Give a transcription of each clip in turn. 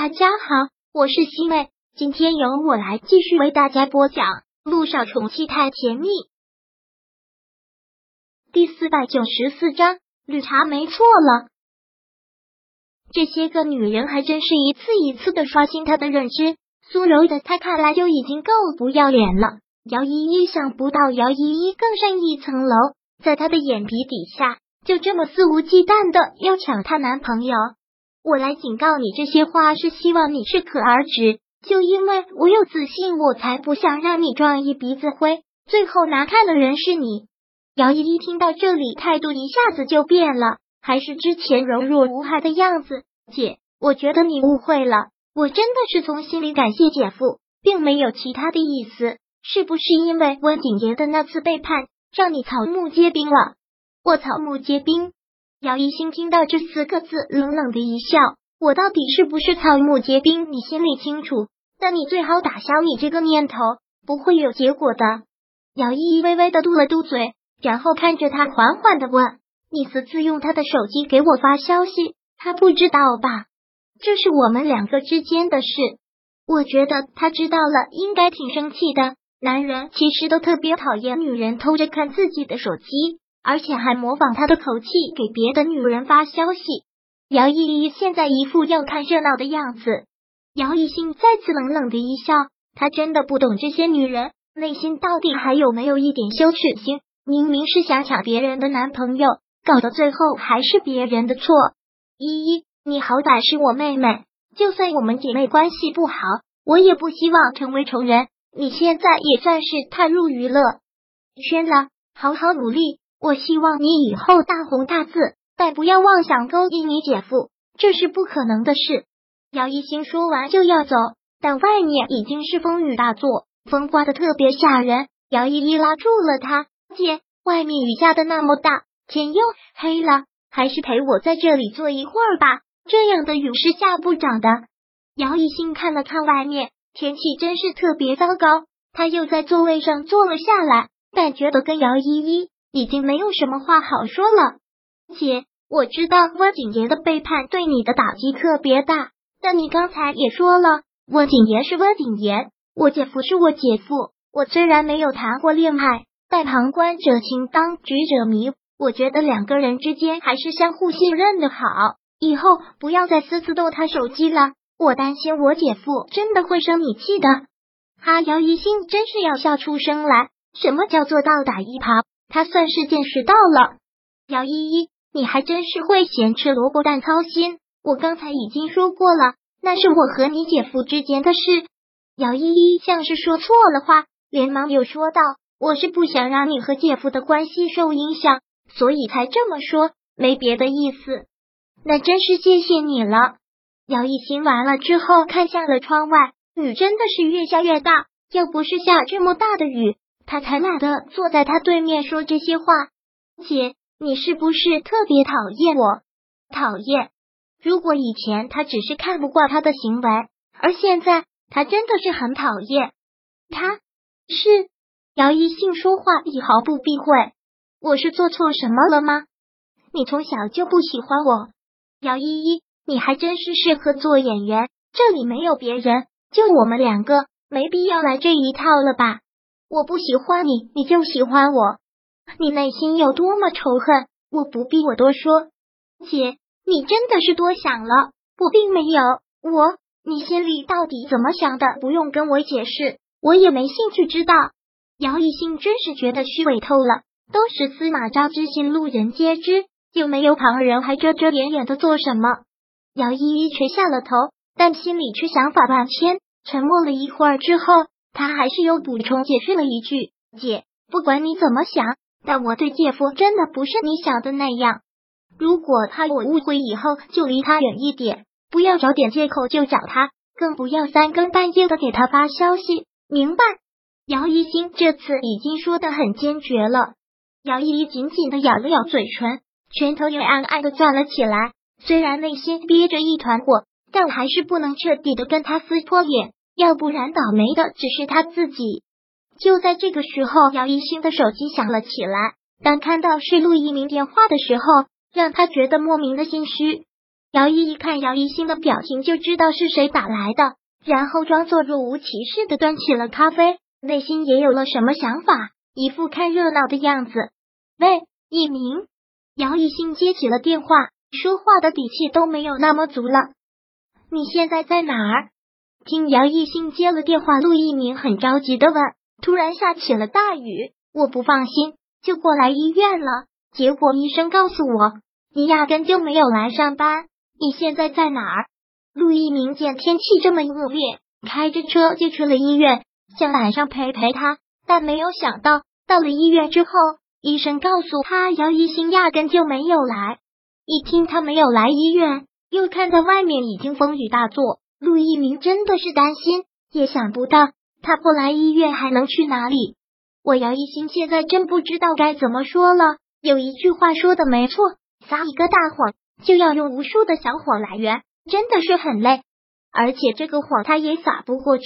大家好，我是西妹，今天由我来继续为大家播讲《路上宠妻太甜蜜》第四百九十四章。绿茶没错了，这些个女人还真是一次一次的刷新他的认知。苏柔的他看来就已经够不要脸了。姚依依想不到姚依依更上一层楼，在他的眼皮底下就这么肆无忌惮的要抢她男朋友。我来警告你，这些话是希望你适可而止。就因为我有自信，我才不想让你撞一鼻子灰，最后拿看的人是你。姚依依听到这里，态度一下子就变了，还是之前柔弱无害的样子。姐，我觉得你误会了，我真的是从心里感谢姐夫，并没有其他的意思。是不是因为温景言的那次背叛，让你草木皆兵了？我草木皆兵。姚一新听到这四个字，冷冷的一笑。我到底是不是草木皆兵？你心里清楚。但你最好打消你这个念头，不会有结果的。姚依依微微的嘟了嘟嘴，然后看着他，缓缓的问：“你私自用他的手机给我发消息，他不知道吧？这是我们两个之间的事。我觉得他知道了，应该挺生气的。男人其实都特别讨厌女人偷着看自己的手机。”而且还模仿他的口气给别的女人发消息。姚依依现在一副要看热闹的样子。姚以兴再次冷冷的一笑，他真的不懂这些女人内心到底还有没有一点羞耻心。明明是想抢别人的男朋友，搞到最后还是别人的错。依依，你好歹是我妹妹，就算我们姐妹关系不好，我也不希望成为仇人。你现在也算是踏入娱乐圈了，好好努力。我希望你以后大红大紫，但不要妄想勾引你姐夫，这是不可能的事。姚一星说完就要走，但外面已经是风雨大作，风刮的特别吓人。姚依依拉住了他，姐，外面雨下的那么大，天又黑了，还是陪我在这里坐一会儿吧。这样的雨是下不长的。姚一星看了看外面，天气真是特别糟糕。他又在座位上坐了下来，但觉得跟姚依依。已经没有什么话好说了，姐，我知道温景言的背叛对你的打击特别大，但你刚才也说了，温景言是温景言，我姐夫是我姐夫。我虽然没有谈过恋爱，但旁观者清，当局者迷。我觉得两个人之间还是相互信任的好。以后不要再私自动他手机了，我担心我姐夫真的会生你气的。哈，姚一心真是要笑出声来。什么叫做倒打一耙？他算是见识到了，姚依依，你还真是会咸吃萝卜淡操心。我刚才已经说过了，那是我和你姐夫之间的事。姚依依像是说错了话，连忙又说道：“我是不想让你和姐夫的关系受影响，所以才这么说，没别的意思。”那真是谢谢你了。姚一行完了之后，看向了窗外，雨真的是越下越大。要不是下这么大的雨。他才懒得坐在他对面说这些话。姐，你是不是特别讨厌我？讨厌。如果以前他只是看不惯他的行为，而现在他真的是很讨厌他。是姚一信说话已毫不避讳。我是做错什么了吗？你从小就不喜欢我，姚依依，你还真是适合做演员。这里没有别人，就我们两个，没必要来这一套了吧？我不喜欢你，你就喜欢我。你内心有多么仇恨，我不必我多说。姐，你真的是多想了，我并没有。我，你心里到底怎么想的？不用跟我解释，我也没兴趣知道。姚一兴真是觉得虚伪透了，都是司马昭之心，路人皆知，又没有旁人，还遮遮掩掩的做什么？姚依依垂下了头，但心里却想法万千。沉默了一会儿之后。他还是又补充解释了一句：“姐，不管你怎么想，但我对姐夫真的不是你想的那样。如果他有误会，以后就离他远一点，不要找点借口就找他，更不要三更半夜的给他发消息，明白？”姚一星这次已经说的很坚决了。姚依依紧紧的咬了咬嘴唇，拳头也暗暗的攥了起来。虽然内心憋着一团火，但还是不能彻底的跟他撕破脸。要不然倒霉的只是他自己。就在这个时候，姚一新的手机响了起来。当看到是陆一鸣电话的时候，让他觉得莫名的心虚。姚一一看姚一新的表情就知道是谁打来的，然后装作若无其事的端起了咖啡，内心也有了什么想法，一副看热闹的样子。喂，一鸣，姚一新接起了电话，说话的底气都没有那么足了。你现在在哪儿？听姚一新接了电话，陆一鸣很着急的问。突然下起了大雨，我不放心，就过来医院了。结果医生告诉我，你压根就没有来上班。你现在在哪儿？陆一鸣见天气这么恶劣，开着车就去了医院，想晚上陪陪他。但没有想到，到了医院之后，医生告诉他姚一新压根就没有来。一听他没有来医院，又看到外面已经风雨大作，陆一鸣真的是担心，也想不到。他不来医院还能去哪里？我姚一新现在真不知道该怎么说了。有一句话说的没错，撒一个大谎就要用无数的小谎来圆，真的是很累。而且这个谎他也撒不过去，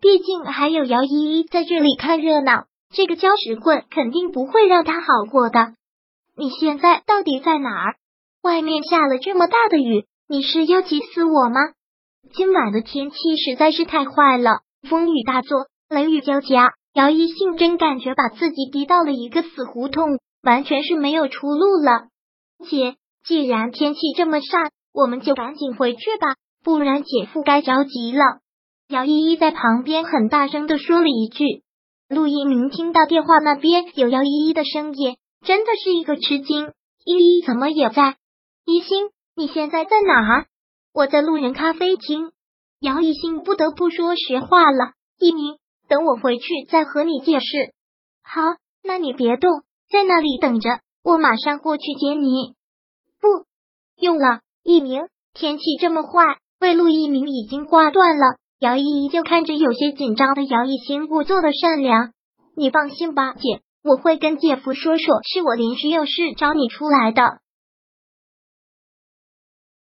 毕竟还有姚依依在这里看热闹，这个搅屎棍肯定不会让他好过的。你现在到底在哪儿？外面下了这么大的雨，你是要急死我吗？今晚的天气实在是太坏了。风雨大作，雷雨交加，姚一信真感觉把自己逼到了一个死胡同，完全是没有出路了。姐，既然天气这么煞，我们就赶紧回去吧，不然姐夫该着急了。姚依依在旁边很大声的说了一句。陆一鸣听到电话那边有姚依依的声音，真的是一个吃惊。依依怎么也在？一心，你现在在哪？我在路人咖啡厅。姚一兴不得不说实话了。一鸣，等我回去再和你解释。好，那你别动，在那里等着，我马上过去接你。不用了，一鸣，天气这么坏，魏路一鸣已经挂断了。姚依依就看着有些紧张的姚一兴，故作的善良。你放心吧，姐，我会跟姐夫说说，是我临时有事找你出来的。